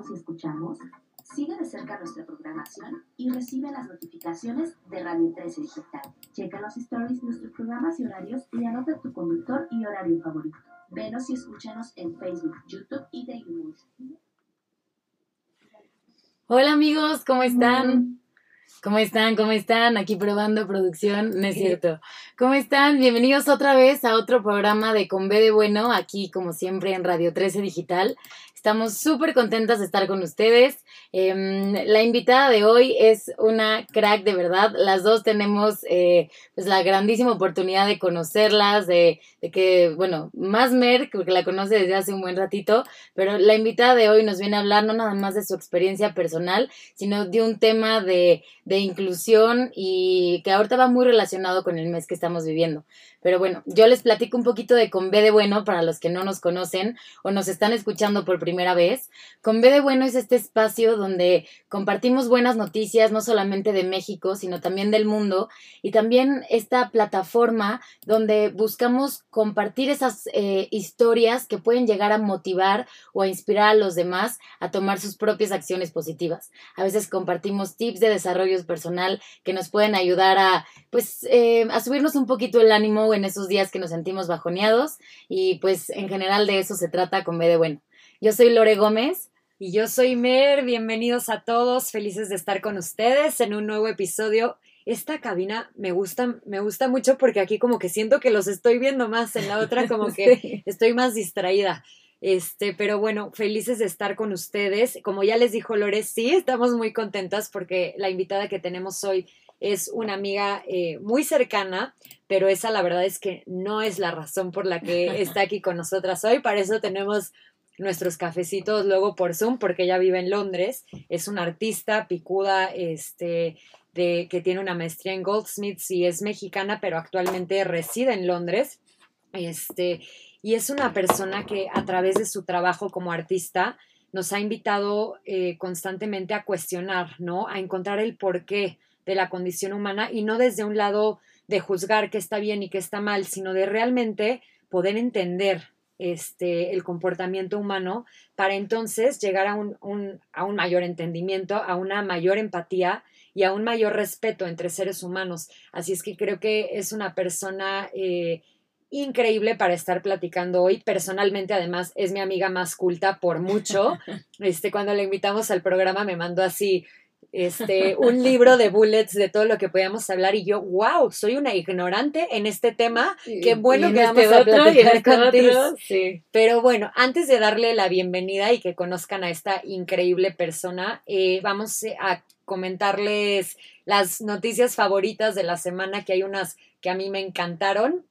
Vemos y escuchamos? Sigue de cerca nuestra programación y recibe las notificaciones de Radio 13 Digital. Checa los stories, nuestros programas y horarios y anota tu conductor y horario favorito. Venos y escúchanos en Facebook, YouTube y Daily Hola amigos, ¿cómo están? ¿Cómo están? ¿Cómo están? Aquí probando producción, no es cierto. ¿Cómo están? Bienvenidos otra vez a otro programa de Con B de Bueno, aquí como siempre en Radio 13 Digital. Estamos súper contentas de estar con ustedes. Em, la invitada de hoy es una crack de verdad. Las dos tenemos eh, pues la grandísima oportunidad de conocerlas, de, de, que, bueno, más Mer, porque la conoce desde hace un buen ratito, pero la invitada de hoy nos viene a hablar no nada más de su experiencia personal, sino de un tema de, de inclusión y que ahorita va muy relacionado con el mes que estamos viviendo. Pero bueno, yo les platico un poquito de Con B de Bueno para los que no nos conocen o nos están escuchando por primera vez. Con B de Bueno es este espacio donde compartimos buenas noticias, no solamente de México, sino también del mundo. Y también esta plataforma donde buscamos compartir esas eh, historias que pueden llegar a motivar o a inspirar a los demás a tomar sus propias acciones positivas. A veces compartimos tips de desarrollo personal que nos pueden ayudar a, pues, eh, a subirnos un poquito el ánimo en esos días que nos sentimos bajoneados y pues en general de eso se trata con B de bueno. Yo soy Lore Gómez. Y yo soy Mer, bienvenidos a todos, felices de estar con ustedes en un nuevo episodio. Esta cabina me gusta, me gusta mucho porque aquí como que siento que los estoy viendo más, en la otra como que estoy más distraída. Este, pero bueno, felices de estar con ustedes. Como ya les dijo Lore, sí, estamos muy contentas porque la invitada que tenemos hoy es una amiga eh, muy cercana, pero esa la verdad es que no es la razón por la que está aquí con nosotras hoy. Para eso tenemos nuestros cafecitos luego por Zoom, porque ella vive en Londres. Es una artista picuda, este, de, que tiene una maestría en Goldsmiths y es mexicana, pero actualmente reside en Londres. Este, y es una persona que a través de su trabajo como artista nos ha invitado eh, constantemente a cuestionar, ¿no? A encontrar el porqué de la condición humana y no desde un lado de juzgar qué está bien y qué está mal, sino de realmente poder entender este, el comportamiento humano para entonces llegar a un, a un mayor entendimiento, a una mayor empatía y a un mayor respeto entre seres humanos. Así es que creo que es una persona eh, increíble para estar platicando hoy. Personalmente, además, es mi amiga más culta por mucho. Este, cuando la invitamos al programa me mandó así este, un libro de bullets de todo lo que podíamos hablar y yo, wow, soy una ignorante en este tema, qué bueno que vamos a platicar contigo. Pero bueno, antes de darle la bienvenida y que conozcan a esta increíble persona, eh, vamos a comentarles las noticias favoritas de la semana, que hay unas que a mí me encantaron.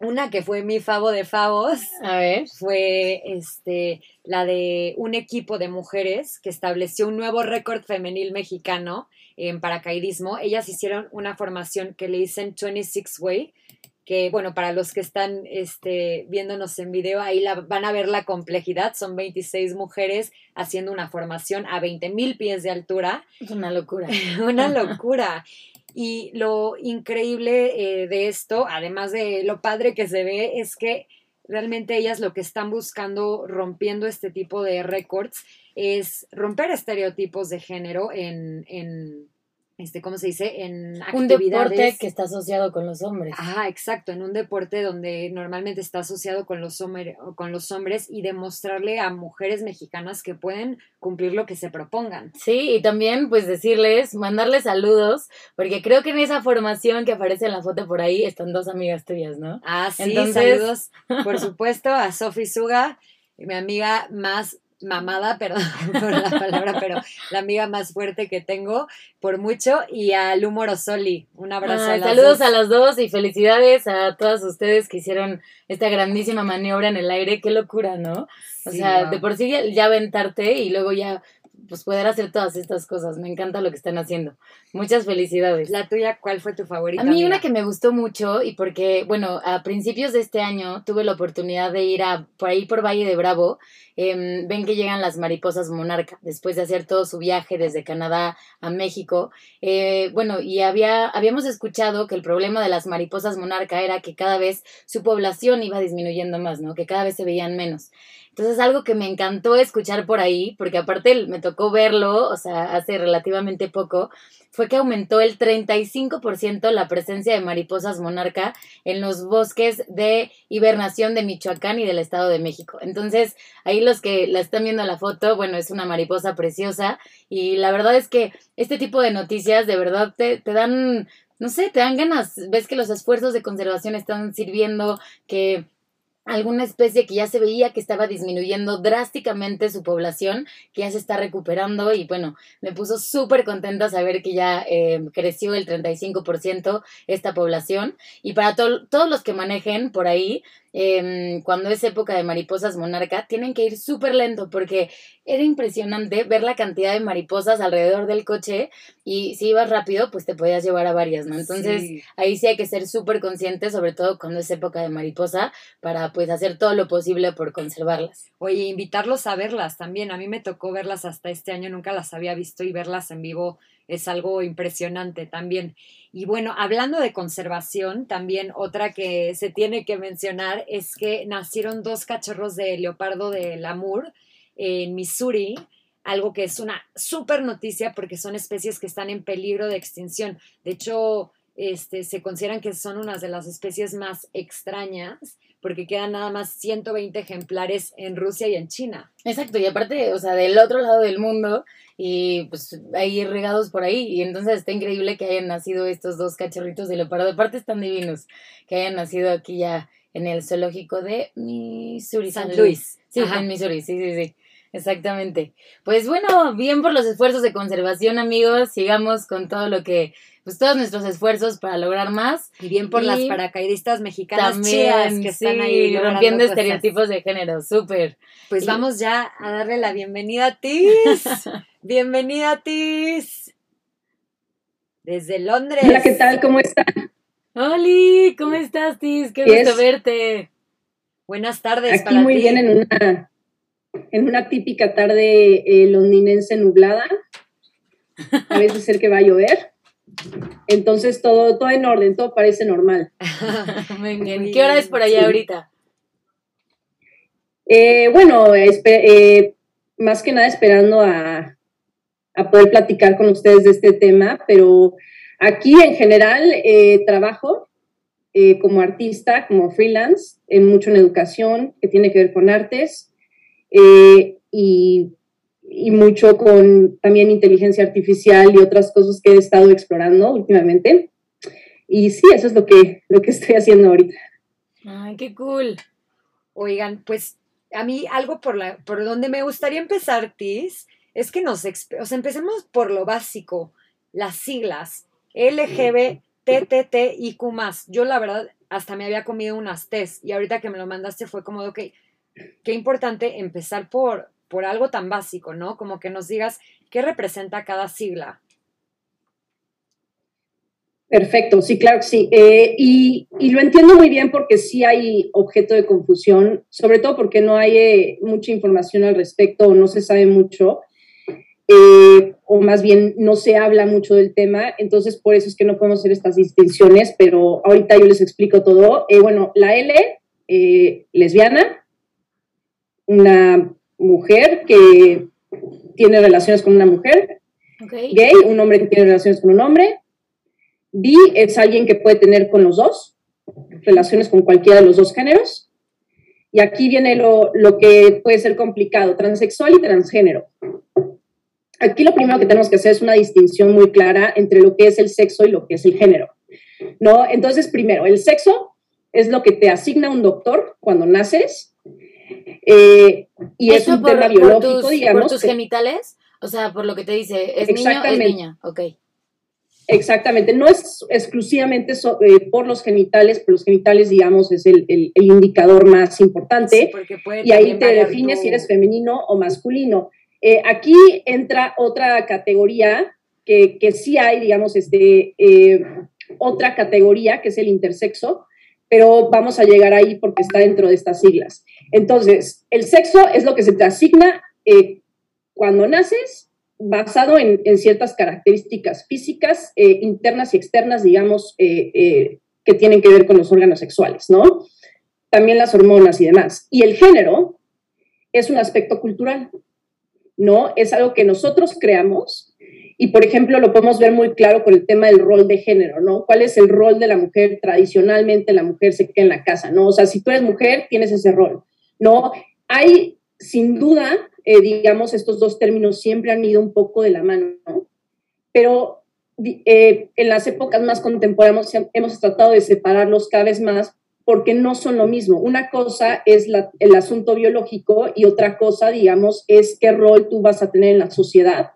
Una que fue mi favo de favos. A ver. Fue este, la de un equipo de mujeres que estableció un nuevo récord femenil mexicano en paracaidismo. Ellas hicieron una formación que le dicen 26 Way, que bueno, para los que están este, viéndonos en video, ahí la, van a ver la complejidad. Son 26 mujeres haciendo una formación a 20 mil pies de altura. Es una locura. una locura. Y lo increíble eh, de esto, además de lo padre que se ve, es que realmente ellas lo que están buscando rompiendo este tipo de récords es romper estereotipos de género en, en, este, ¿cómo se dice? En un deporte que está asociado con los hombres. Ajá, exacto, en un deporte donde normalmente está asociado con los, con los hombres y demostrarle a mujeres mexicanas que pueden cumplir lo que se propongan. Sí, y también pues decirles, mandarles saludos, porque creo que en esa formación que aparece en la foto por ahí están dos amigas tuyas, ¿no? Ah, sí, saludos, por supuesto, a Sofi Suga, mi amiga más mamada, perdón por la palabra, pero la amiga más fuerte que tengo por mucho, y a Lumoro Soli. Un abrazo a las Saludos a las dos y felicidades a todas ustedes que hicieron esta grandísima maniobra en el aire. Qué locura, ¿no? O sea, de por sí ya aventarte y luego ya pues poder hacer todas estas cosas. Me encanta lo que están haciendo. Muchas felicidades. La tuya, ¿cuál fue tu favorita? A mí una que me gustó mucho y porque, bueno, a principios de este año tuve la oportunidad de ir a por ahí por Valle de Bravo. Em, ven que llegan las mariposas monarca después de hacer todo su viaje desde Canadá a México. Eh, bueno, y había, habíamos escuchado que el problema de las mariposas monarca era que cada vez su población iba disminuyendo más, ¿no? Que cada vez se veían menos. Entonces, algo que me encantó escuchar por ahí, porque aparte me tocó verlo, o sea, hace relativamente poco, fue que aumentó el 35% la presencia de mariposas monarca en los bosques de hibernación de Michoacán y del Estado de México. Entonces, ahí los que la están viendo la foto, bueno, es una mariposa preciosa y la verdad es que este tipo de noticias de verdad te, te dan, no sé, te dan ganas, ves que los esfuerzos de conservación están sirviendo, que alguna especie que ya se veía que estaba disminuyendo drásticamente su población, que ya se está recuperando y bueno, me puso súper contenta saber que ya eh, creció el 35% esta población. Y para todos los que manejen por ahí, Em, cuando es época de mariposas monarca, tienen que ir súper lento porque era impresionante ver la cantidad de mariposas alrededor del coche y si ibas rápido, pues te podías llevar a varias, ¿no? Entonces ahí sí hay que ser súper conscientes, sobre todo cuando es época de mariposa, para pues hacer todo lo posible por conservarlas. Oye, invitarlos a verlas también. A mí me tocó verlas hasta este año, nunca las había visto y verlas en vivo es algo impresionante también. Y bueno, hablando de conservación, también otra que se tiene que mencionar es que nacieron dos cachorros de leopardo de Lamur en Missouri, algo que es una súper noticia porque son especies que están en peligro de extinción. De hecho, este, se consideran que son unas de las especies más extrañas porque quedan nada más 120 ejemplares en Rusia y en China. Exacto, y aparte, o sea, del otro lado del mundo y pues ahí regados por ahí y entonces está increíble que hayan nacido estos dos cachorritos de leopardo. Aparte están divinos que hayan nacido aquí ya en el zoológico de Missouri, San, Luis. Sí, en Missouri, sí, sí, sí. Exactamente. Pues bueno, bien por los esfuerzos de conservación, amigos. Sigamos con todo lo que pues todos nuestros esfuerzos para lograr más. Y bien por las paracaidistas mexicanas también, que están ahí rompiendo estereotipos de género, súper. Pues vamos ya a darle la bienvenida a Tis. bienvenida Tis. Desde Londres. Hola, ¿qué tal? ¿Cómo están? Hola, ¿cómo estás, Tis? Qué gusto verte. Buenas tardes. Aquí muy bien en una, en una típica tarde eh, londinense nublada. A veces ser que va a llover. Entonces todo, todo en orden, todo parece normal. Muy bien. ¿Qué hora es por allá ahorita? Eh, bueno, eh, más que nada esperando a, poder platicar con ustedes de este tema, pero aquí en general eh, trabajo como artista, como freelance, en mucho en educación, que tiene que ver con artes, y y mucho con también inteligencia artificial y otras cosas que he estado explorando últimamente. Y sí, eso es lo que, lo que estoy haciendo ahorita. Ay, qué cool. Oigan, pues a mí algo por, la, por donde me gustaría empezar, Tis, es que nos o sea, empecemos por lo básico, las siglas LGBTTIQ+. Yo la verdad hasta me había comido unas test y ahorita que me lo mandaste fue como, ok, qué importante empezar por, por algo tan básico, ¿no? Como que nos digas qué representa cada sigla. Perfecto, sí, claro que sí. Eh, y, lo entiendo muy bien porque sí hay objeto de confusión, sobre todo porque no hay eh, mucha información al respecto o no se sabe mucho, eh, o más bien no se habla mucho del tema, entonces por eso es que no podemos hacer estas distinciones, pero ahorita yo les explico todo. bueno, la L, lesbiana, una mujer que tiene relaciones con una mujer, Gay, un hombre que tiene relaciones con un hombre. Bi es alguien que puede tener con los dos, relaciones con cualquiera de los dos géneros. Y aquí viene lo, lo que puede ser complicado, transexual y transgénero. Aquí lo primero que tenemos que hacer es una distinción muy clara entre lo que es el sexo y lo que es el género. ¿no? Entonces, primero, el sexo es lo que te asigna un doctor cuando naces. Eh, y es un tema biológico, tus, digamos. ¿Por tus genitales? O sea, por lo que te dice, es niño, es niña. Ok. Exactamente, no es exclusivamente eh, por los genitales, pero los genitales, digamos, es el, el, indicador más importante. y ahí te defines si eres femenino o masculino. Eh, aquí entra otra categoría que, que, sí hay, digamos, este, eh, otra categoría que es el intersexo, pero vamos a llegar ahí porque está dentro de estas siglas. Entonces, el sexo es lo que se te asigna cuando naces basado en, ciertas características físicas, eh, internas y externas, digamos, eh, eh, que tienen que ver con los órganos sexuales, ¿no? También las hormonas y demás. Y el género es un aspecto cultural, ¿no? Es algo que nosotros creamos y, por ejemplo, lo podemos ver muy claro con el tema del rol de género, ¿no? ¿Cuál es el rol de la mujer? Tradicionalmente la mujer se queda en la casa, ¿no? O sea, si tú eres mujer, tienes ese rol, ¿no? Hay, sin duda, eh, digamos, estos dos términos siempre han ido un poco de la mano, ¿no? Pero eh, en las épocas más contemporáneas hemos tratado de separarlos cada vez más porque no son lo mismo. Una cosa es el asunto biológico y otra cosa, digamos, es qué rol tú vas a tener en la sociedad,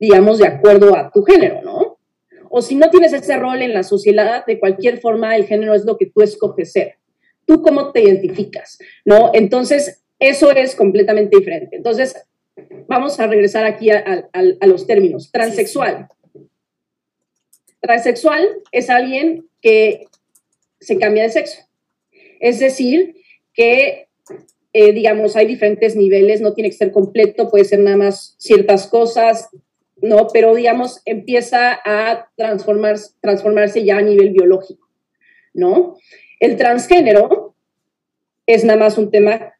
digamos, de acuerdo a tu género, ¿no? O si no tienes ese rol en la sociedad, de cualquier forma, el género es lo que tú escoges ser. ¿Tú cómo te identificas? ¿No? Entonces, eso es completamente diferente. Entonces, vamos a regresar aquí a, los términos. Transexual. Transexual es alguien que se cambia de sexo. Es decir, que, eh, digamos, hay diferentes niveles, no tiene que ser completo, puede ser nada más ciertas cosas, ¿no? Pero, digamos, empieza a transformarse, transformarse ya a nivel biológico, ¿no? El transgénero es nada más un tema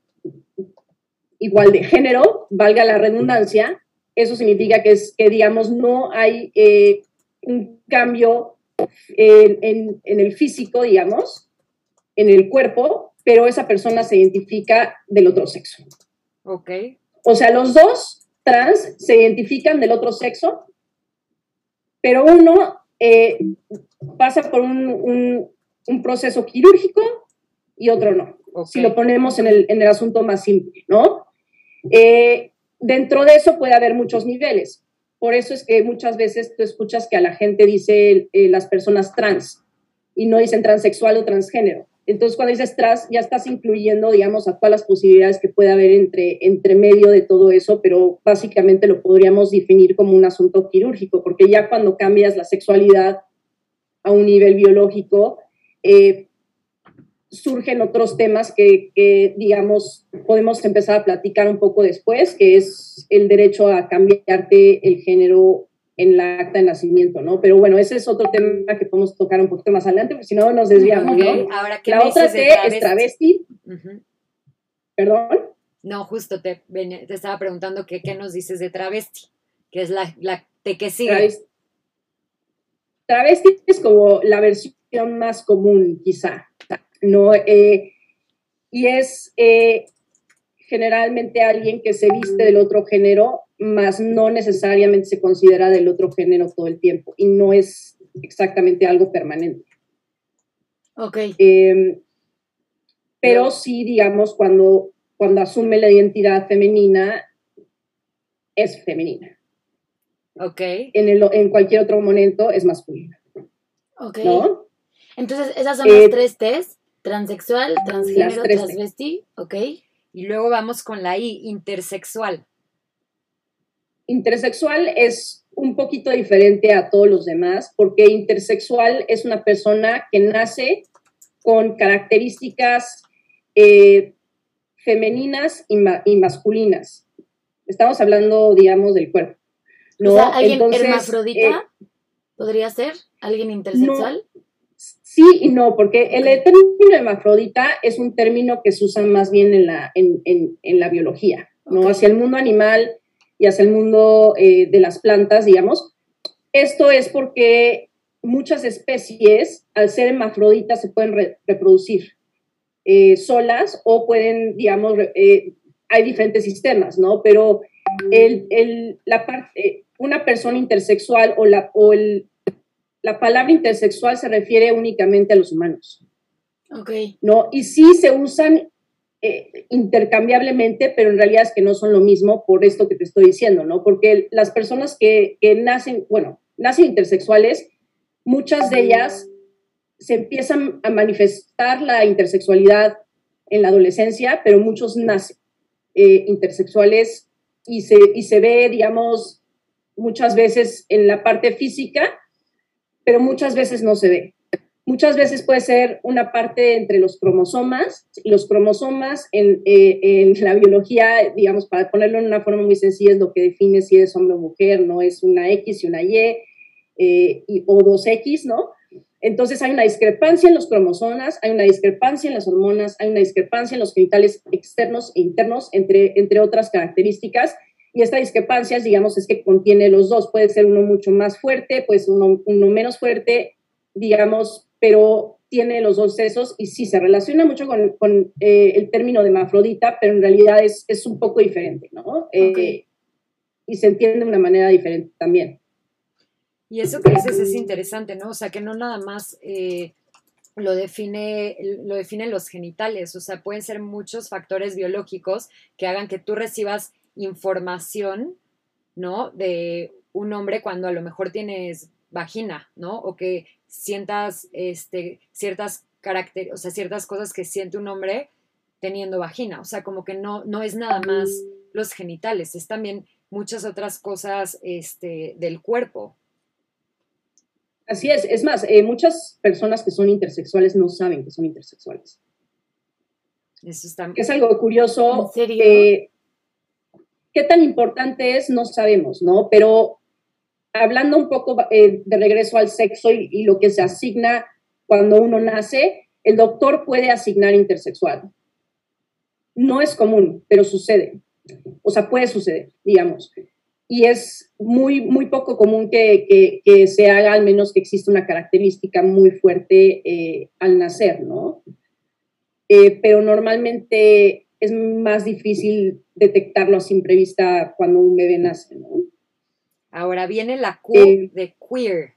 igual de género, valga la redundancia, eso significa que, es, que digamos, no hay eh, un cambio en, el físico, digamos, en el cuerpo, pero esa persona se identifica del otro sexo. Ok. O sea, los dos trans se identifican del otro sexo, pero uno eh, pasa por un, proceso quirúrgico y otro no. Si lo ponemos en el, en el asunto más simple, ¿no? Eh, dentro de eso puede haber muchos niveles. Por eso es que muchas veces tú escuchas que a la gente dice eh, las personas trans y no dicen transexual o transgénero. Entonces, cuando dices trans, ya estás incluyendo, digamos, a todas las posibilidades que puede haber entre, entre medio de todo eso, pero básicamente lo podríamos definir como un asunto quirúrgico, porque ya cuando cambias la sexualidad a un nivel biológico, eh, surgen otros temas que, digamos, podemos empezar a platicar un poco después, que es el derecho a cambiarte el género en la acta de nacimiento, ¿no? Pero bueno, ese es otro tema que podemos tocar un poquito más adelante, porque si no nos desviamos, ¿no? Ahora, la otra T es travesti. ¿Perdón? No, justo te, te estaba preguntando qué nos dices de travesti, que es la, la T que sigue. Travesti. travesti es como la versión más común, quizá. ¿no? Eh, y es eh, generalmente alguien que se viste del otro género, más no necesariamente se considera del otro género todo el tiempo y no es exactamente algo permanente. Ok. Em, pero sí, digamos, cuando, cuando asume la identidad femenina, es femenina. Ok. En, el, en cualquier otro momento es masculina. Ok. Entonces, esas son las eh, tres T's Transexual, transgénero, transvesti, ok. Y luego vamos con la I, intersexual. Intersexual es un poquito diferente a todos los demás, porque intersexual es una persona que nace con características eh, femeninas y, masculinas. Estamos hablando, digamos, del cuerpo. ¿no? O sea, ¿alguien hermafrodita eh, podría ser? ¿Alguien intersexual? Sí y no, porque el término hermafrodita es un término que se usa más bien en la, en, la biología, ¿no? Hacia el mundo animal, y hacia el mundo eh, de las plantas, digamos. Esto es porque muchas especies, al ser hermafroditas, se pueden reproducir eh, solas o pueden, digamos, eh, hay diferentes sistemas, ¿no? Pero el, el, la parte, una persona intersexual o, la, o el, la palabra intersexual se refiere únicamente a los humanos. Ok. ¿No? Y sí se usan eh, intercambiablemente, pero en realidad es que no son lo mismo por esto que te estoy diciendo, ¿no? Porque las personas que, que nacen, bueno, nacen intersexuales, muchas de ellas se empiezan a manifestar la intersexualidad en la adolescencia, pero muchos nacen eh, intersexuales y se, y se ve, digamos, muchas veces en la parte física, pero muchas veces no se ve. Muchas veces puede ser una parte entre los cromosomas los cromosomas en, eh, en, la biología, digamos, para ponerlo en una forma muy sencilla, es lo que define si es hombre o mujer, no es una X y una Y, eh, y o dos X, ¿no? Entonces hay una discrepancia en los cromosomas, hay una discrepancia en las hormonas, hay una discrepancia en los genitales externos e internos, entre, entre otras características. Y esta discrepancia, digamos, es que contiene los dos. Puede ser uno mucho más fuerte, puede ser uno, uno menos fuerte, digamos, pero tiene los dos sesos y sí se relaciona mucho con, con eh, el término de mafrodita, pero en realidad es, es un poco diferente, ¿no? Eh, y se entiende de una manera diferente también. Y eso que dices es interesante, ¿no? O sea, que no nada más eh, lo, define, lo definen los genitales, o sea, pueden ser muchos factores biológicos que hagan que tú recibas información, ¿no? De un hombre cuando a lo mejor tienes vagina, ¿no? O que sientas este, ciertas caracteres, o sea, ciertas cosas que siente un hombre teniendo vagina. O sea, como que no, no es nada más los genitales, es también muchas otras cosas este, del cuerpo. Así es, es más, eh, muchas personas que son intersexuales no saben que son intersexuales. Eso está... Es algo curioso. ¿En serio? Eh, ¿Qué tan importante es? No sabemos, ¿no? Pero hablando un poco eh, de regreso al sexo y, lo que se asigna cuando uno nace, el doctor puede asignar intersexual. No es común, pero sucede. O sea, puede suceder, digamos y es muy, muy poco común que, que, se haga, al menos que exista una característica muy fuerte eh, al nacer, ¿no? Eh, pero normalmente es más difícil detectarlo a simple vista cuando un bebé nace, ¿no? Ahora viene la Q eh, de queer.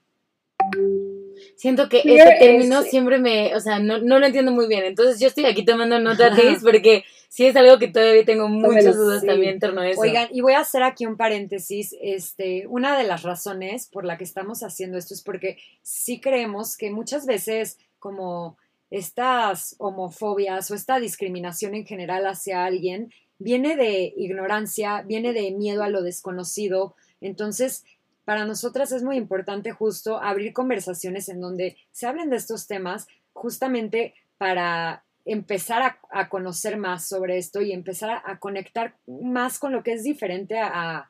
Siento que ese término siempre me, o sea, no, no, lo entiendo muy bien. Entonces yo estoy aquí tomando nota, porque sí es algo que todavía tengo muchas dudas también en torno a eso. Oigan, y voy a hacer aquí un paréntesis. Este, una de las razones por la que estamos haciendo esto es porque sí creemos que muchas veces como estas homofobias o esta discriminación en general hacia alguien viene de ignorancia, viene de miedo a lo desconocido. Entonces, para nosotras es muy importante justo abrir conversaciones en donde se hablen de estos temas justamente para empezar a, conocer más sobre esto y empezar a, conectar más con lo que es diferente a,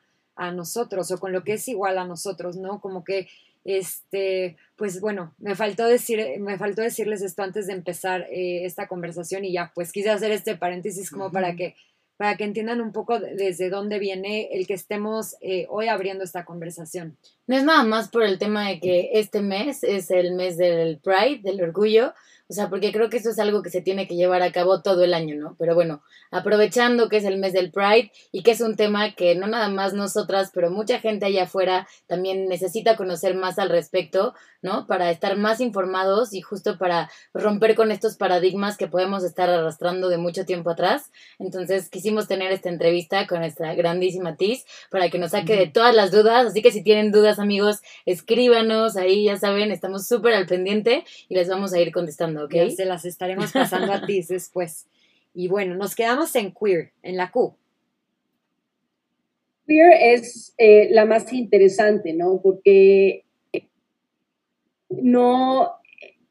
nosotros o con lo que es igual a nosotros, ¿no? Como que, este, pues bueno, me faltó, decir, me faltó decirles esto antes de empezar eh, esta conversación y ya, pues quise hacer este paréntesis como para que para que entiendan un poco desde dónde viene el que estemos eh, hoy abriendo esta conversación. No es nada más por el tema de que este mes es el mes del Pride, del orgullo, o sea, porque creo que eso es algo que se tiene que llevar a cabo todo el año, ¿no? Pero bueno, aprovechando que es el mes del Pride y que es un tema que no nada más nosotras, pero mucha gente allá afuera también necesita conocer más al respecto, ¿no? Para estar más informados y justo para romper con estos paradigmas que podemos estar arrastrando de mucho tiempo atrás. Entonces quisimos tener esta entrevista con nuestra grandísima Tiz para que nos saque de todas las dudas. Así que si tienen dudas, amigos, escríbanos ahí, ya saben, estamos súper al pendiente y les vamos a ir contestando. Se las estaremos pasando a ti después. Y bueno, nos quedamos en queer, en la Q. Queer es eh, la más interesante, ¿no? Porque no,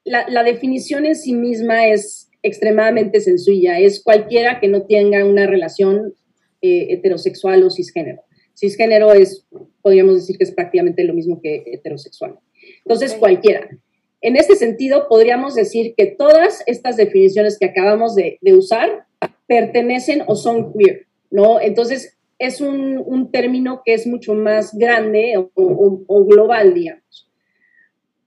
la, definición en sí misma es extremadamente sencilla, es cualquiera que no tenga una relación eh, heterosexual o cisgénero. Cisgénero es, podríamos decir que es prácticamente lo mismo que heterosexual. Entonces, cualquiera. En este sentido, podríamos decir que todas estas definiciones que acabamos de, usar pertenecen o son queer, ¿no? Entonces, es un, término que es mucho más grande o, global, digamos.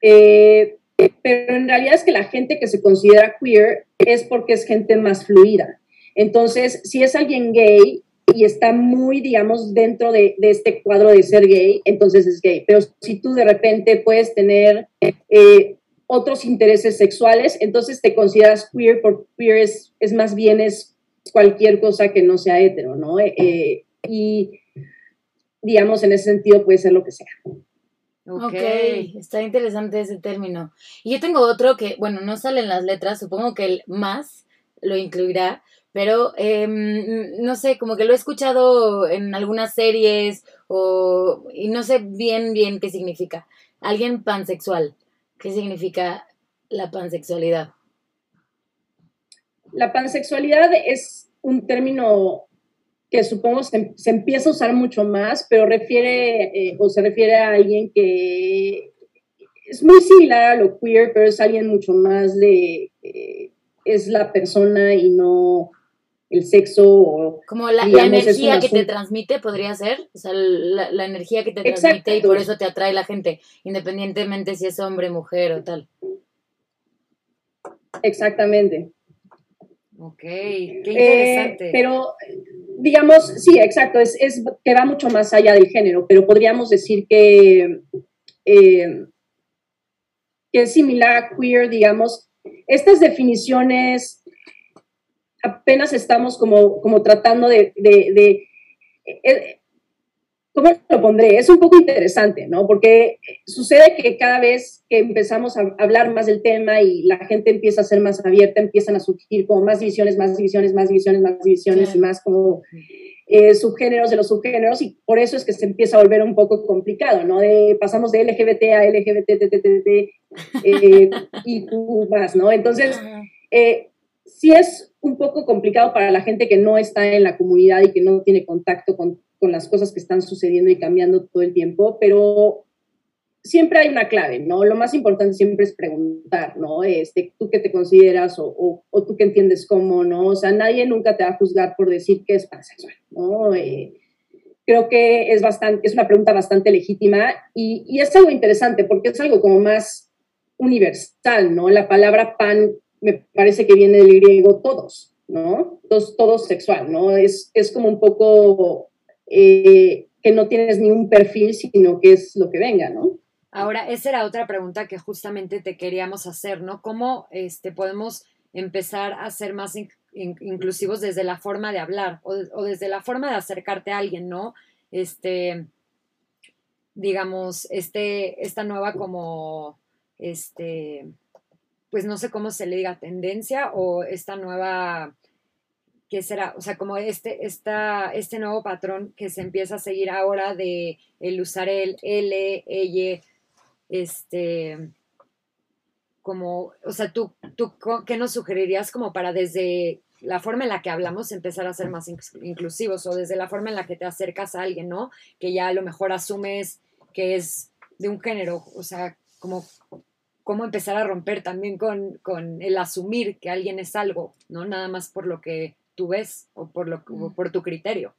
Eh, pero en realidad es que la gente que se considera queer es porque es gente más fluida. Entonces, si es alguien gay y está muy, digamos, dentro de, este cuadro de ser gay, entonces es gay. Pero si tú de repente puedes tener eh, otros intereses sexuales, entonces te consideras queer, porque queer es, es más bien es cualquier cosa que no sea hetero, ¿no? Eh, y digamos, en ese sentido puede ser lo que sea. Ok, está interesante ese término. Y yo tengo otro que, bueno, no sale en las letras, supongo que el más lo incluirá, pero em, no sé, como que lo he escuchado en algunas series o, y no sé bien, bien qué significa. Alguien pansexual, ¿qué significa la pansexualidad? La pansexualidad es un término que supongo se, se, empieza a usar mucho más, pero refiere eh, o se refiere a alguien que es muy similar a lo queer, pero es alguien mucho más de, eh, es la persona y no el sexo. Como la, energía que te transmite, podría ser, o sea, la, energía que te transmite y por eso te atrae la gente, independientemente si es hombre, mujer o tal. Exactamente. Ok, qué interesante. Eh, pero, digamos, sí, exacto, es, es, que va mucho más allá del género, pero podríamos decir que, eh, que es similar a queer, digamos. Estas definiciones apenas estamos como, como tratando de, de eh, ¿Cómo lo pondré? Es un poco interesante, ¿no? Porque sucede que cada vez que empezamos a hablar más del tema y la gente empieza a ser más abierta, empiezan a surgir como más divisiones, más divisiones, más divisiones, más divisiones y más como eh, subgéneros de los subgéneros y por eso es que se empieza a volver un poco complicado, ¿no? De, pasamos de LGBT a LGBT eh, y más, ¿no? Entonces, eh, sí es un poco complicado para la gente que no está en la comunidad y que no tiene contacto con con las cosas que están sucediendo y cambiando todo el tiempo, pero siempre hay una clave, ¿no? Lo más importante siempre es preguntar, ¿no? Este, tú qué te consideras o, o, tú qué entiendes cómo, ¿no? O sea, nadie nunca te va a juzgar por decir que es pansexual, ¿no? Eh, creo que es, bastante, es una pregunta bastante legítima y, y, es algo interesante porque es algo como más universal, ¿no? La palabra pan me parece que viene del griego todos, ¿no? Todos, todos sexual, ¿no? Es, es como un poco eh, que no tienes ni un perfil, sino que es lo que venga, ¿no? Ahora, esa era otra pregunta que justamente te queríamos hacer, ¿no? ¿Cómo este, podemos empezar a ser más inclusivos desde la forma de hablar o, desde la forma de acercarte a alguien, ¿no? Este, digamos, este, esta nueva como, este, pues no sé cómo se le diga, tendencia o esta nueva que será, o sea, como este, esta, este nuevo patrón que se empieza a seguir ahora de el usar el L, ella, este, como, o sea, tú, tú, ¿qué nos sugerirías como para desde la forma en la que hablamos empezar a ser más inclusivos o desde la forma en la que te acercas a alguien, ¿no? Que ya a lo mejor asumes que es de un género, o sea, como cómo empezar a romper también con, con el asumir que alguien es algo, ¿no? Nada más por lo que tú ves o por, lo, por tu criterio.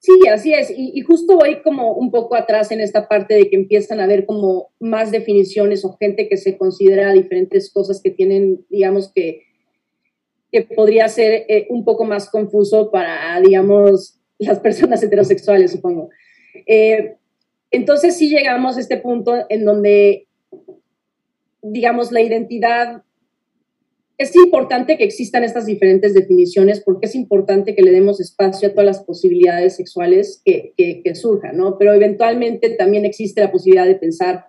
Sí, así es. Y, justo voy como un poco atrás en esta parte de que empiezan a haber como más definiciones o gente que se considera diferentes cosas que tienen, digamos, que, que podría ser eh, un poco más confuso para, digamos, las personas heterosexuales, supongo. Eh, entonces sí llegamos a este punto en donde, digamos, la identidad es importante que existan estas diferentes definiciones porque es importante que le demos espacio a todas las posibilidades sexuales que, que, surjan, ¿no? Pero eventualmente también existe la posibilidad de pensar,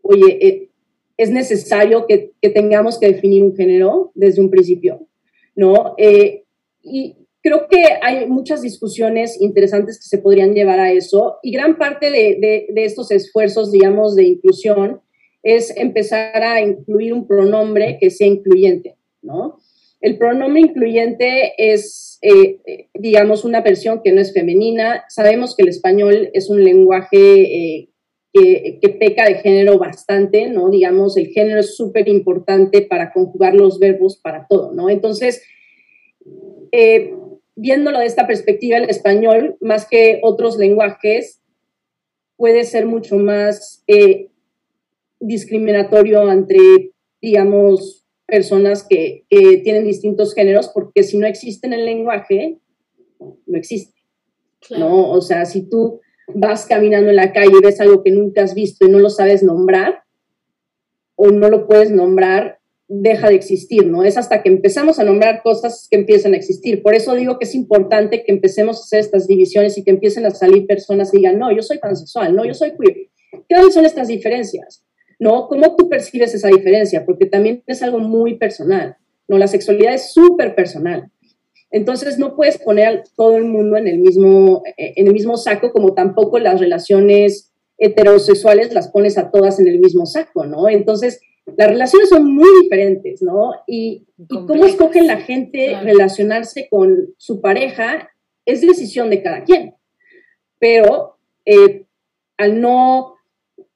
oye, eh, es necesario que, que, tengamos que definir un género desde un principio, ¿no? Eh, y creo que hay muchas discusiones interesantes que se podrían llevar a eso y gran parte de, de, de estos esfuerzos, digamos, de inclusión es empezar a incluir un pronombre que sea incluyente, ¿no? El pronombre incluyente es, eh, digamos, una versión que no es femenina. Sabemos que el español es un lenguaje eh, que, peca de género bastante, ¿no? Digamos, el género es súper importante para conjugar los verbos para todo, ¿no? Entonces, eh, viéndolo de esta perspectiva, el español, más que otros lenguajes, puede ser mucho más discriminatorio entre, digamos, personas que, tienen distintos géneros, porque si no existe en el lenguaje, no existe. ¿no? O sea, si tú vas caminando en la calle y ves algo que nunca has visto y no lo sabes nombrar, o no lo puedes nombrar, deja de existir, ¿no? Es hasta que empezamos a nombrar cosas que empiezan a existir. Por eso digo que es importante que empecemos a hacer estas divisiones y que empiecen a salir personas y digan, no, yo soy pansexual, no, yo soy queer. ¿Qué son estas diferencias? ¿No? ¿Cómo tú percibes esa diferencia? Porque también es algo muy personal, ¿no? La sexualidad es súper personal. Entonces no puedes poner a todo el mundo en el mismo, eh, en el mismo saco, como tampoco las relaciones heterosexuales las pones a todas en el mismo saco, ¿no? Entonces, las relaciones son muy diferentes, ¿no? Y, cómo escogen la gente relacionarse con su pareja es decisión de cada quien. Pero eh, al no,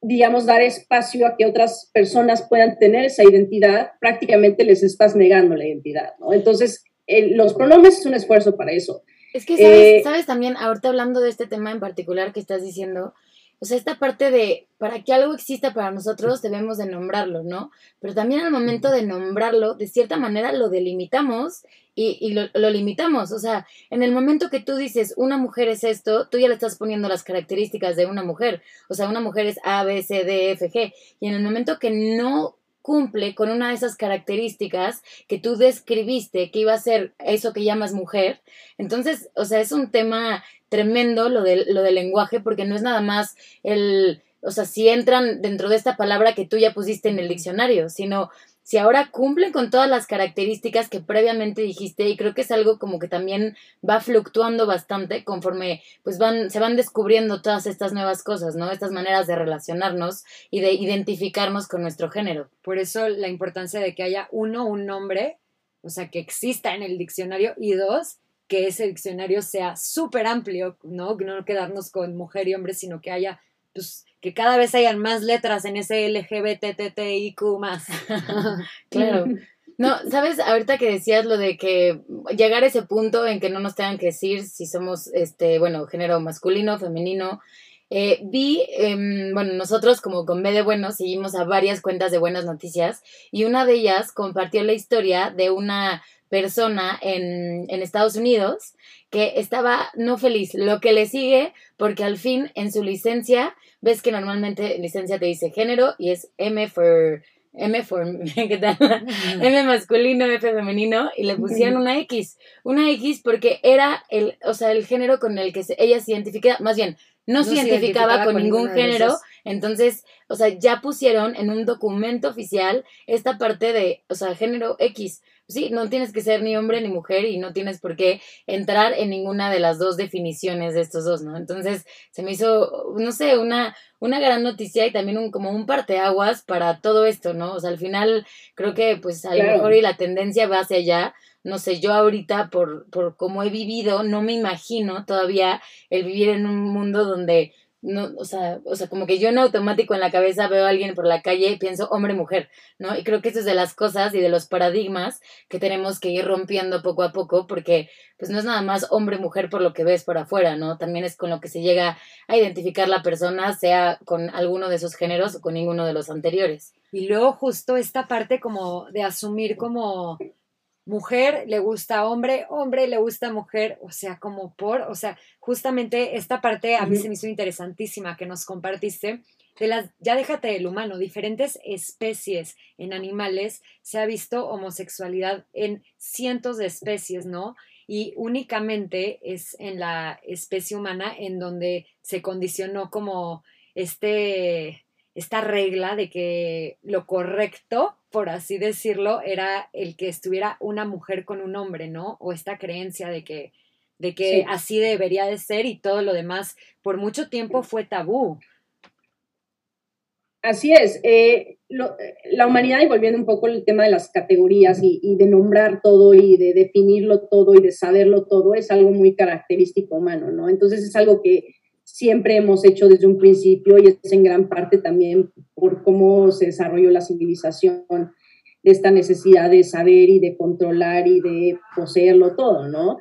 digamos, dar espacio a que otras personas puedan tener esa identidad, prácticamente les estás negando la identidad, ¿no? Entonces, los pronombres es un esfuerzo para eso. Es que, ¿sabes, eh, ¿sabes también, ahorita hablando de este tema en particular que estás diciendo, o sea, esta parte de, para que algo exista para nosotros, debemos de nombrarlo, ¿no? Pero también al momento de nombrarlo, de cierta manera lo delimitamos y, y lo, lo, limitamos. O sea, en el momento que tú dices, una mujer es esto, tú ya le estás poniendo las características de una mujer. O sea, una mujer es A, B, C, D, F, G. Y en el momento que no cumple con una de esas características que tú describiste que iba a ser eso que llamas mujer. Entonces, o sea, es un tema tremendo lo, de, lo del lenguaje porque no es nada más el, o sea, si entran dentro de esta palabra que tú ya pusiste en el diccionario, sino si ahora cumplen con todas las características que previamente dijiste y creo que es algo como que también va fluctuando bastante conforme pues van se van descubriendo todas estas nuevas cosas, ¿no? Estas maneras de relacionarnos y de identificarnos con nuestro género. Por eso la importancia de que haya uno un nombre, o sea, que exista en el diccionario y dos que ese diccionario sea súper amplio, ¿no? No quedarnos con mujer y hombre, sino que haya pues que cada vez hayan más letras en ese LGBTTIQ más. claro. No, sabes, ahorita que decías lo de que llegar a ese punto en que no nos tengan que decir si somos, este, bueno, género masculino, femenino, eh, vi, em, bueno, nosotros como con B de Bueno seguimos a varias cuentas de buenas noticias y una de ellas compartió la historia de una persona en, en Estados Unidos que estaba no feliz, lo que le sigue porque al fin en su licencia ves que normalmente en licencia te dice género y es M for M for ¿qué tal? M masculino, F femenino y le pusieron una X, una X porque era el, o sea, el género con el que ella se identificaba, más bien, no, se, identificaba con, ningún género, entonces, o sea, ya pusieron en un documento oficial esta parte de, o sea, género X sí, no tienes que ser ni hombre ni mujer y no tienes por qué entrar en ninguna de las dos definiciones de estos dos, ¿no? Entonces se me hizo, no sé, una, una gran noticia y también un, como un parteaguas para todo esto, ¿no? O sea, al final creo que pues a lo mejor y la tendencia va hacia allá. No sé, yo ahorita por, por cómo he vivido, no me imagino todavía el vivir en un mundo donde no, o sea, o sea, como que yo en automático en la cabeza veo a alguien por la calle y pienso hombre, mujer, ¿no? Y creo que eso es de las cosas y de los paradigmas que tenemos que ir rompiendo poco a poco, porque pues no es nada más hombre, mujer por lo que ves por afuera, ¿no? También es con lo que se llega a identificar la persona, sea con alguno de esos géneros o con ninguno de los anteriores. Y luego justo esta parte como de asumir como mujer le gusta hombre, hombre le gusta mujer, o sea, como por, o sea, justamente esta parte a mí se me hizo interesantísima que nos compartiste. De las, ya déjate del humano, diferentes especies en animales se ha visto homosexualidad en cientos de especies, ¿no? Y únicamente es en la especie humana en donde se condicionó como este, esta regla de que lo correcto por así decirlo, era el que estuviera una mujer con un hombre, ¿no? O esta creencia de que, de que así debería de ser y todo lo demás por mucho tiempo fue tabú. Así es. Eh, la humanidad, y volviendo un poco al tema de las categorías y, y, de nombrar todo y de definirlo todo y de saberlo todo, es algo muy característico humano, ¿no? Entonces es algo que siempre hemos hecho desde un principio y es en gran parte también por cómo se desarrolló la civilización, de esta necesidad de saber y de controlar y de poseerlo todo, ¿no?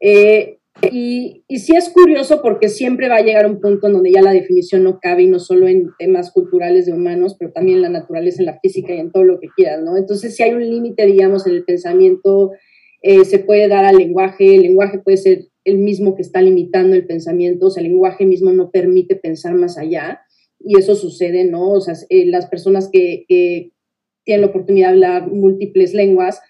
Eh, y, y, sí es curioso porque siempre va a llegar un punto en donde ya la definición no cabe y no solo en temas culturales de humanos, pero también en la naturaleza, en la física y en todo lo que quieras, ¿no? Entonces, si hay un límite, digamos, en el pensamiento, eh, se puede dar al lenguaje, el lenguaje puede ser el mismo que está limitando el pensamiento, o sea, el lenguaje mismo no permite pensar más allá y eso sucede, ¿no? O sea, eh, las personas que, que tienen la oportunidad de hablar múltiples lenguas,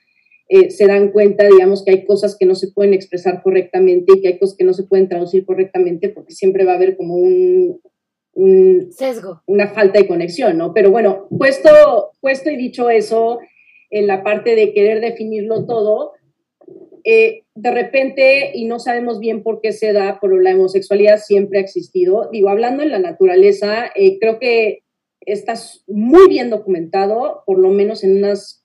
eh, se dan cuenta, digamos, que hay cosas que no se pueden expresar correctamente y que hay cosas que no se pueden traducir correctamente porque siempre va a haber como un, sesgo, una falta de conexión, ¿no? Pero bueno, puesto, puesto y dicho eso, en la parte de querer definirlo todo, eh, de repente, y no sabemos bien por qué se da, pero la homosexualidad siempre ha existido. Digo, hablando en la naturaleza, eh, creo que está muy bien documentado, por lo menos en unas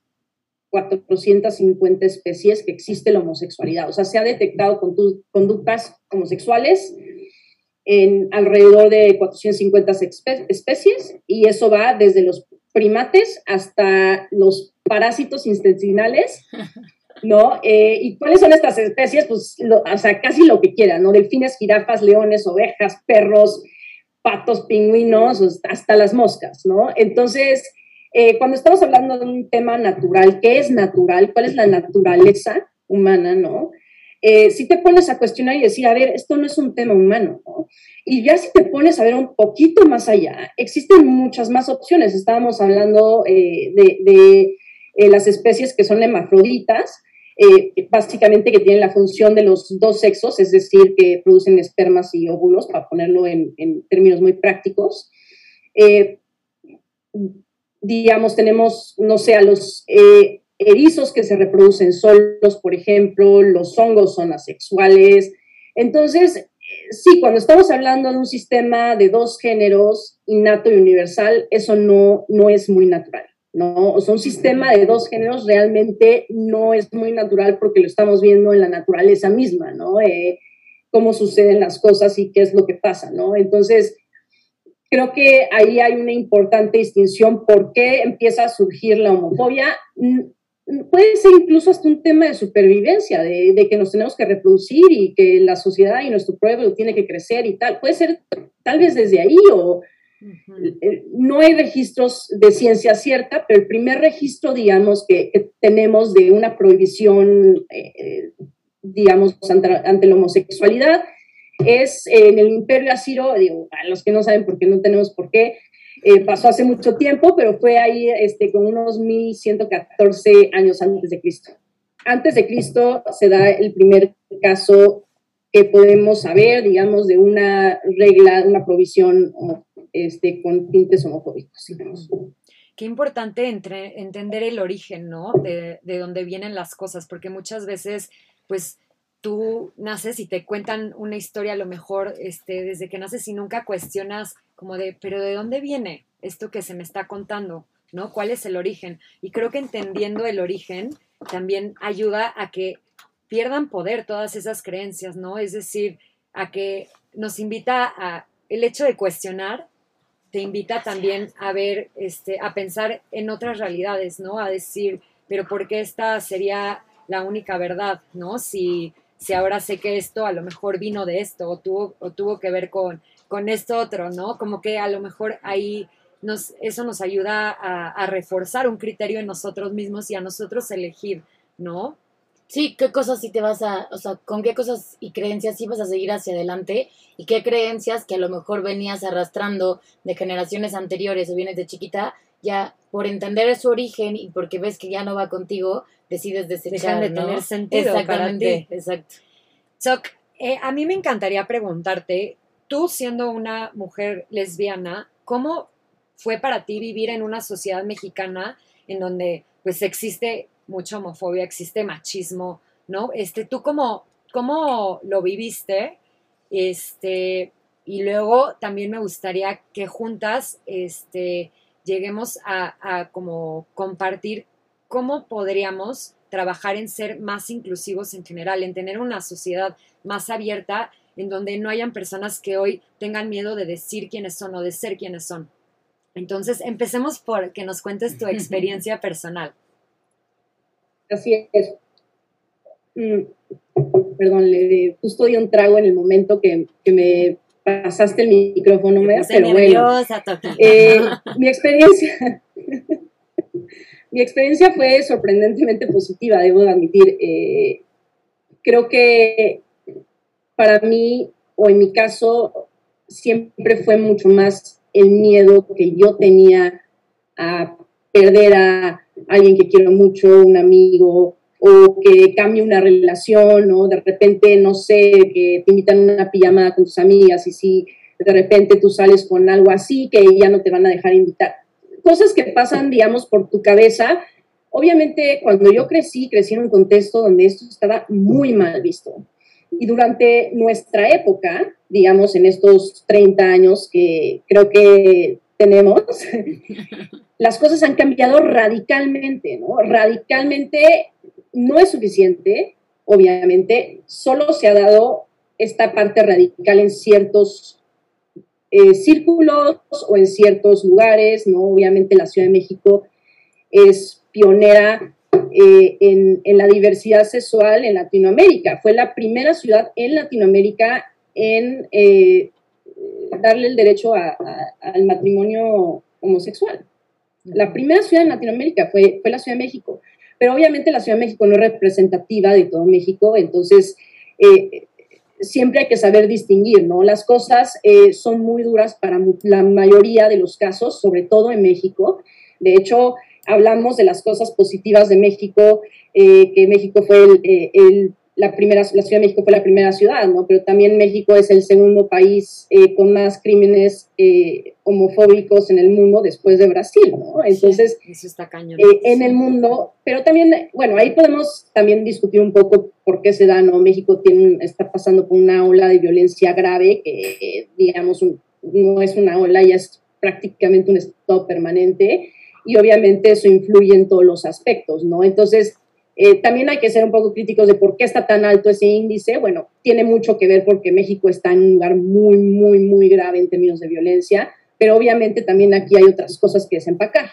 450 especies que existe la homosexualidad. O sea, se ha detectado conductas homosexuales en alrededor de 450 especies y eso va desde los primates hasta los parásitos intestinales, ¿no? Eh, ¿Y cuáles son estas especies? Pues, o sea, casi lo que quieran, ¿no? Delfines, jirafas, leones, ovejas, perros, patos, pingüinos, hasta las moscas, ¿no? Entonces, eh, cuando estamos hablando de un tema natural, ¿qué es natural? ¿Cuál es la naturaleza humana, no? Eh, si te pones a cuestionar y decir, a ver, esto no es un tema humano, ¿no? Y ya si te pones a ver un poquito más allá, existen muchas más opciones. Estábamos hablando eh, de, las especies que son hermafroditas, básicamente que tienen la función de los dos sexos, es decir, que producen espermas y óvulos, para ponerlo en, términos muy prácticos digamos, tenemos, no sé, a los eh, erizos que se reproducen solos, por ejemplo, los hongos son asexuales. Entonces, sí, cuando estamos hablando de un sistema de dos géneros, innato y universal, eso no, no es muy natural. ¿No? O sea, un sistema de dos géneros realmente no es muy natural porque lo estamos viendo en la naturaleza misma, ¿no? Eh, cómo suceden las cosas y qué es lo que pasa, ¿no? Entonces, Creo que ahí hay una importante distinción por qué empieza a surgir la homofobia. Mm, puede ser incluso hasta un tema de supervivencia, de, que nos tenemos que reproducir y que la sociedad y nuestro pueblo tiene que crecer y tal. Puede ser tal vez desde ahí o eh, no hay registros de ciencia cierta, pero el primer registro, digamos, que, tenemos de una prohibición, eh, eh, digamos, ante la homosexualidad es en el Imperio Asiro, digo, a los que no saben por qué no tenemos por qué, eh, pasó hace mucho tiempo, pero fue ahí este, con unos 1114 años antes de Cristo. Antes de Cristo se da el primer caso que podemos saber, digamos, de una regla, una provisión este, con tintes homofóbicos. Qué importante entre, entender el origen, ¿no? De, de dónde vienen las cosas, porque muchas veces, pues, tú naces y te cuentan una historia a lo mejor este, desde que naces y nunca cuestionas como de, pero ¿de dónde viene esto que se me está contando? ¿No? ¿Cuál es el origen? Y creo que entendiendo el origen también ayuda a que pierdan poder todas esas creencias, ¿no? Es decir, a que nos invita a el hecho de cuestionar te invita también a ver, este, a pensar en otras realidades, ¿no? A decir, pero ¿por qué esta sería la única verdad, ¿no? Si si ahora sé que esto a lo mejor vino de esto o tuvo, o tuvo que ver con, con esto otro, ¿no? Como que a lo mejor ahí nos, eso nos ayuda a, reforzar un criterio en nosotros mismos y a nosotros elegir, ¿no? Sí, qué cosas sí te vas a, o sea, con qué cosas y creencias sí vas a seguir hacia adelante y qué creencias que a lo mejor venías arrastrando de generaciones anteriores o vienes de chiquita, ya por entender su origen y porque ves que ya no va contigo, decides desechar, Dejan de tener sentido Exactamente, exacto. Soc, eh, a mí me encantaría preguntarte, tú siendo una mujer lesbiana, ¿cómo fue para ti vivir en una sociedad mexicana en donde pues existe mucha homofobia, existe machismo, ¿no? Este, tú cómo, cómo lo viviste, este, y luego también me gustaría que juntas, este, lleguemos a, a como compartir cómo podríamos trabajar en ser más inclusivos en general, en tener una sociedad más abierta en donde no hayan personas que hoy tengan miedo de decir quiénes son o de ser quiénes son. Entonces, empecemos por que nos cuentes tu experiencia personal. Así es. Mm, perdón, le, justo di un trago en el momento que, que me pasaste el micrófono, me, pero bueno. Eh, mi experiencia, mi experiencia fue sorprendentemente positiva, debo admitir. Eh, creo que para mí, o en mi caso, siempre fue mucho más el miedo que yo tenía a perder a alguien que quiero mucho, un amigo, o que cambie una relación, o de repente, no sé, que te invitan a una pijamada con tus amigas y si de repente tú sales con algo así, que ya no te van a dejar invitar. Cosas que pasan, digamos, por tu cabeza. Obviamente, cuando yo crecí, crecí en un contexto donde esto estaba muy mal visto. Y durante nuestra época, digamos, en estos 30 años que creo que tenemos, las cosas han cambiado radicalmente, ¿no? Radicalmente no es suficiente, obviamente, solo se ha dado esta parte radical en ciertos eh, círculos o en ciertos lugares, ¿no? Obviamente la Ciudad de México es pionera eh, en, la diversidad sexual en Latinoamérica. Fue la primera ciudad en Latinoamérica en eh, darle el derecho al matrimonio homosexual. La primera ciudad en Latinoamérica fue, fue la Ciudad de México. Pero obviamente la Ciudad de México no es representativa de todo México, entonces eh, siempre hay que saber distinguir, ¿no? Las cosas eh, son muy duras para la mayoría de los casos, sobre todo en México. De hecho, hablamos de las cosas positivas de México, eh, que México fue el, la primera, la Ciudad de México fue la primera ciudad, ¿no? Pero también México es el segundo país eh, con más crímenes eh, homofóbicos en el mundo después de Brasil, ¿no? Entonces, eso está cañón. Eh, en el mundo, pero también, bueno, ahí podemos también discutir un poco por qué se da, ¿no? México tiene, está pasando por una ola de violencia grave que, digamos, no es una ola, ya es prácticamente un estado permanente y obviamente eso influye en todos los aspectos, ¿no? Entonces, eh, también hay que ser un poco críticos de por qué está tan alto ese índice. Bueno, tiene mucho que ver porque México está en un lugar muy, muy, muy grave en términos de violencia, pero obviamente también aquí hay otras cosas que desempacar,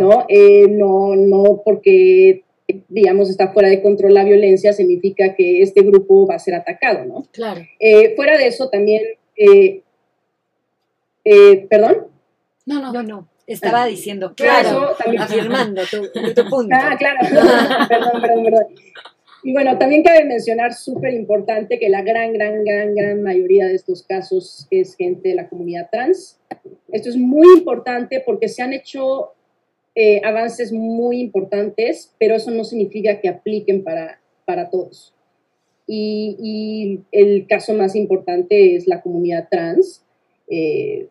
¿no? Eh, no, no porque, digamos, está fuera de control la violencia significa que este grupo va a ser atacado, ¿no? Claro. Eh, fuera de eso también, ¿perdón? No, no, no, no. Estaba diciendo, claro, afirmando tu, punto. Ah, claro, perdón, perdón, perdón. Y bueno, también cabe mencionar, súper importante, que la gran, gran, gran, gran mayoría de estos casos es gente de la comunidad trans. Esto es muy importante porque se han hecho eh, avances muy importantes, pero eso no significa que apliquen para, para todos. Y, y el caso más importante es la comunidad trans. Eh,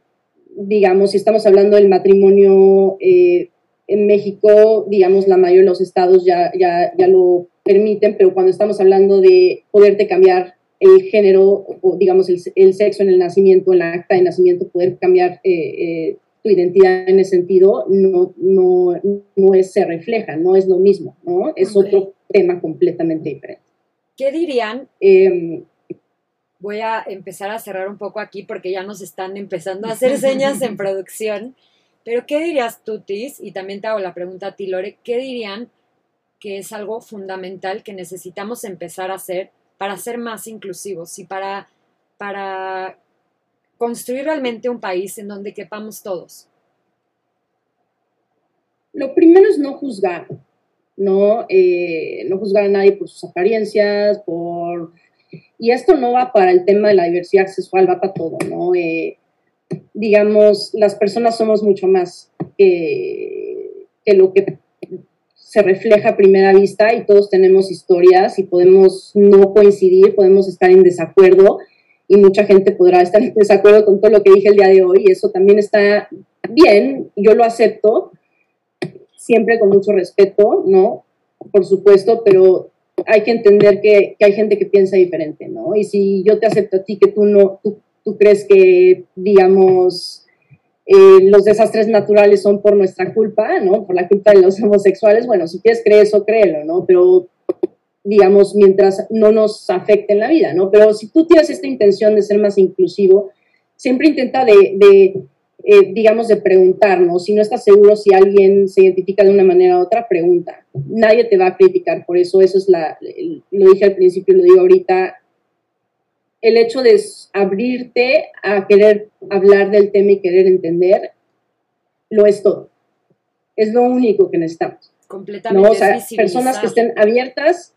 digamos, si estamos hablando del matrimonio eh, en México, digamos, la mayoría de los estados ya, ya, ya lo permiten, pero cuando estamos hablando de poderte cambiar el género o, digamos, el, el sexo en el nacimiento, en la acta de nacimiento, poder cambiar eh, eh, tu identidad en ese sentido, no, no, no es, se refleja, no es lo mismo, ¿no? Es otro tema completamente diferente. ¿Qué dirían? Eh, voy a empezar a cerrar un poco aquí porque ya nos están empezando a hacer señas en producción. Pero, ¿qué dirías tú, Tis? Y también te hago la pregunta a ti, Lore. ¿Qué dirían que es algo fundamental que necesitamos empezar a hacer para ser más inclusivos y para, para construir realmente un país en donde quepamos todos? Lo primero es no juzgar, no, eh, no juzgar a nadie por sus apariencias, por y esto no va para el tema de la diversidad sexual, va para todo, ¿no? Eh, digamos, las personas somos mucho más que, que lo que se refleja a primera vista y todos tenemos historias y podemos no coincidir, podemos estar en desacuerdo y mucha gente podrá estar en desacuerdo con todo lo que dije el día de hoy y eso también está bien, yo lo acepto, siempre con mucho respeto, ¿no? Por supuesto, pero hay que entender que, hay gente que piensa diferente, ¿no? Y si yo te acepto a ti que tú no, tú, crees que, digamos, eh, los desastres naturales son por nuestra culpa, ¿no? Por la culpa de los homosexuales, bueno, si quieres creer eso, créelo, ¿no? Pero, digamos, mientras no nos afecte en la vida, ¿no? Pero si tú tienes esta intención de ser más inclusivo, siempre intenta de, eh, digamos, de preguntarnos. Si no estás seguro si alguien se identifica de una manera u otra, pregunta. Nadie te va a criticar por eso. Eso es la, lo dije al principio, lo digo ahorita. El hecho de abrirte a querer hablar del tema y querer entender, lo es todo. Es lo único que necesitamos. Completamente. ¿no? O sea, personas que estén abiertas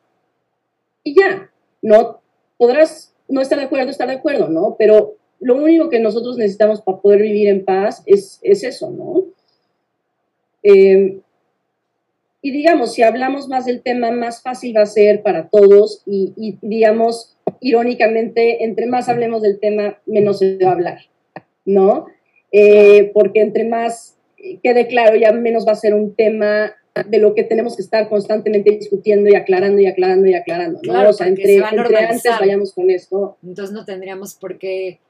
y ya. No podrás no estar de acuerdo, estar de acuerdo, ¿no? Pero lo único que nosotros necesitamos para poder vivir en paz es, eso, ¿no? Eh, y digamos, si hablamos más del tema, más fácil va a ser para todos y, digamos, irónicamente, entre más hablemos del tema, menos se va a hablar, ¿no? Eh, porque entre más quede claro, ya menos va a ser un tema de lo que tenemos que estar constantemente discutiendo y aclarando y aclarando y aclarando, ¿no? o sea, entre, entre antes vayamos con esto. Entonces no tendríamos por qué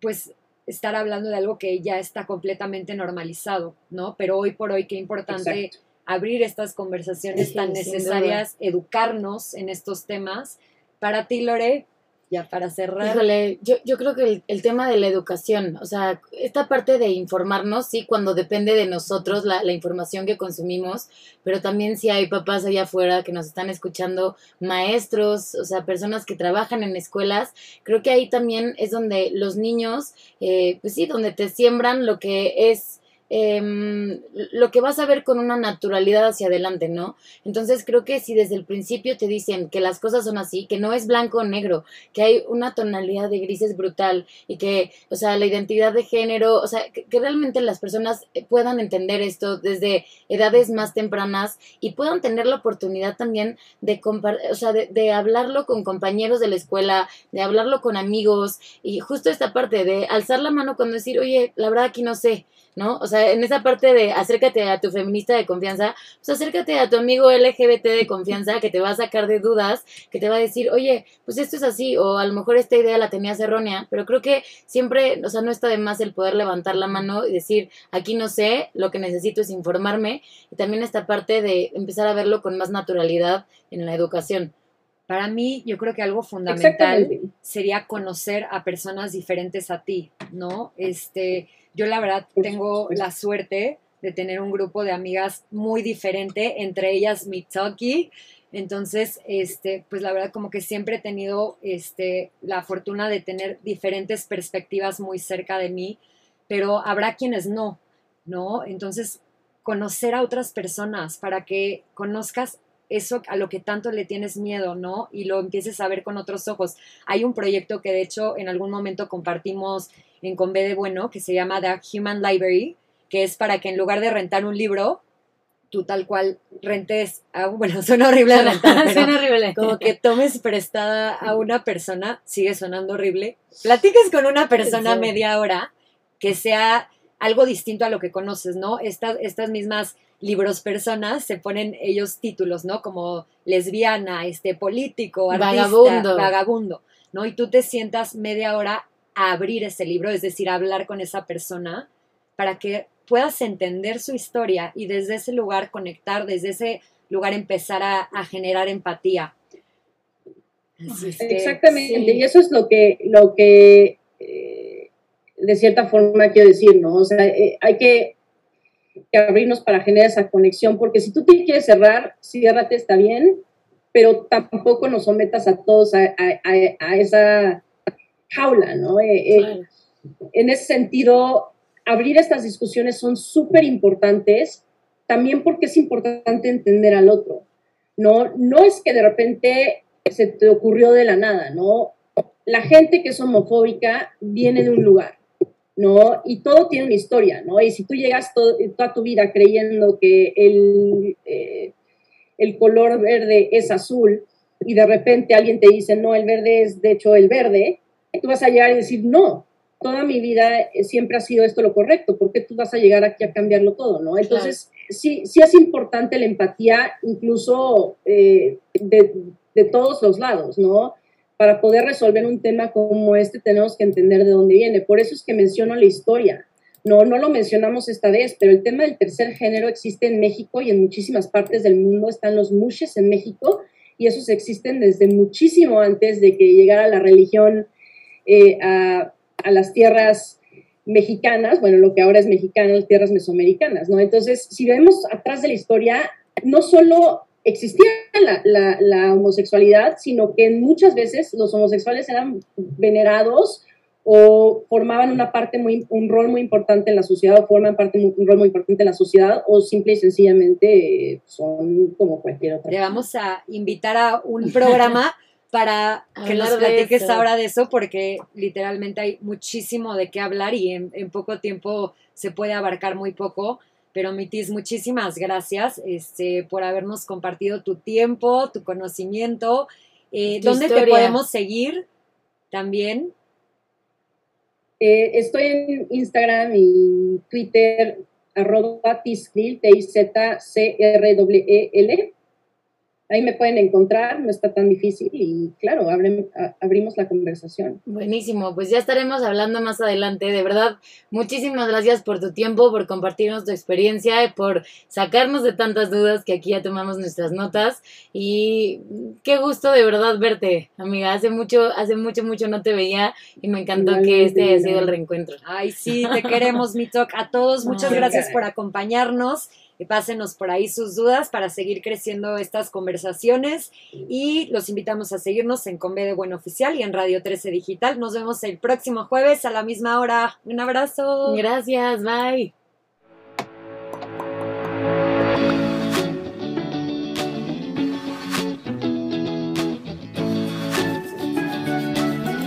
pues estar hablando de algo que ya está completamente normalizado, ¿no? Pero hoy por hoy qué importante abrir estas conversaciones tan necesarias, educarnos en estos temas. Para ti, Lore, ya para cerrar. Híjole, yo, yo creo que el, tema de la educación, o sea, esta parte de informarnos, sí, cuando depende de nosotros la, la, información que consumimos, pero también si hay papás allá afuera que nos están escuchando, maestros, o sea, personas que trabajan en escuelas, creo que ahí también es donde los niños, eh, pues sí, donde te siembran lo que es eh, lo que vas a ver con una naturalidad hacia adelante, ¿no? Entonces creo que si desde el principio te dicen que las cosas son así, que no es blanco o negro, que hay una tonalidad de grises brutal y que, o sea, la identidad de género, o sea, que, realmente las personas puedan entender esto desde edades más tempranas y puedan tener la oportunidad también de, o sea, de, de hablarlo con compañeros de la escuela, de hablarlo con amigos y justo esta parte de alzar la mano cuando decir, oye, la verdad aquí no sé, ¿no? O sea, en esa parte de acércate a tu feminista de confianza, pues acércate a tu amigo LGBT de confianza que te va a sacar de dudas, que te va a decir, oye, pues esto es así, o a lo mejor esta idea la tenías errónea, pero creo que siempre, o sea, no está de más el poder levantar la mano y decir, aquí no sé, lo que necesito es informarme, y también esta parte de empezar a verlo con más naturalidad en la educación. Para mí, yo creo que algo fundamental sería conocer a personas diferentes a ti, ¿no? Este, yo la verdad tengo la suerte de tener un grupo de amigas muy diferente, entre ellas Mitsuki. Entonces, este, pues la verdad como que siempre he tenido este, la fortuna de tener diferentes perspectivas muy cerca de mí, pero habrá quienes no, ¿no? Entonces, conocer a otras personas para que conozcas eso a lo que tanto le tienes miedo, ¿no? Y lo empieces a ver con otros ojos. Hay un proyecto que de hecho en algún momento compartimos en Con de Bueno, que se llama The Human Library, que es para que en lugar de rentar un libro, tú tal cual rentes, a, bueno, suena horrible rentar, suena horrible. como que tomes prestada a una persona, sigue sonando horrible, platiques con una persona media hora que sea algo distinto a lo que conoces, ¿no? Estas, estas mismas libros personas se ponen ellos títulos, ¿no? Como lesbiana, este político, artista, vagabundo. vagabundo, ¿no? Y tú te sientas media hora a abrir ese libro, es decir, a hablar con esa persona para que puedas entender su historia y desde ese lugar conectar, desde ese lugar empezar a, generar empatía. Exactamente, y eso es lo que, lo que eh, de cierta forma quiero decir, ¿no? O sea, eh, hay que, abrirnos para generar esa conexión, porque si tú te quieres cerrar, ciérrate, está bien, pero tampoco nos sometas a todos a esa jaula, ¿no? Eh, eh, en ese sentido, abrir estas discusiones son súper importantes, también porque es importante entender al otro. No, no es que de repente se te ocurrió de la nada, ¿no? La gente que es homofóbica viene de un lugar, ¿no? Y todo tiene una historia, ¿no? Y si tú llegas toda tu vida creyendo que el, eh, el color verde es azul y de repente alguien te dice, no, el verde es de hecho el verde, tú vas a llegar y decir, no, toda mi vida eh, siempre ha sido esto lo correcto, ¿por qué tú vas a llegar aquí a cambiarlo todo? ¿no? Entonces, sí, sí es importante la empatía, incluso eh, de, de, todos los lados, ¿no? Para poder resolver un tema como este tenemos que entender de dónde viene. Por eso es que menciono la historia. No, no lo mencionamos esta vez, pero el tema del tercer género existe en México y en muchísimas partes del mundo. Están los mushes en México y esos existen desde muchísimo antes de que llegara la religión eh, a, las tierras mexicanas, bueno, lo que ahora es mexicana, las tierras mesoamericanas, ¿no? Entonces, si vemos atrás de la historia, no solo existía la, homosexualidad, sino que muchas veces los homosexuales eran venerados o formaban una parte muy, un rol muy importante en la sociedad, o forman parte un rol muy importante en la sociedad, o simple y sencillamente son como cualquier otra. Le vamos a invitar a un programa para que nos platiques ahora de eso, porque literalmente hay muchísimo de qué hablar y en, poco tiempo se puede abarcar muy poco. Pero Mitis, muchísimas gracias este, por habernos compartido tu tiempo, tu conocimiento. Eh, ¿Dónde te podemos seguir también? Eh, estoy en Instagram y Twitter, arroba T-I-Z-C-R-W-E-L. Ahí me pueden encontrar, no está tan difícil y claro, abrimos la conversación. Buenísimo, pues ya estaremos hablando más adelante. De verdad, muchísimas gracias por tu tiempo, por compartirnos tu experiencia, y por sacarnos de tantas dudas que aquí ya tomamos nuestras notas. Y qué gusto de verdad verte, amiga. Hace mucho, hace mucho, mucho no te veía y me encantó que este haya sido el reencuentro. Ay, sí, te queremos, mi talk. A todos, muchas gracias por acompañarnos pásenos por ahí sus dudas para seguir creciendo estas conversaciones y los invitamos a seguirnos en Conve de Buen Oficial y en Radio 13 Digital. Nos vemos el próximo jueves a la misma hora. Un abrazo. Gracias, bye.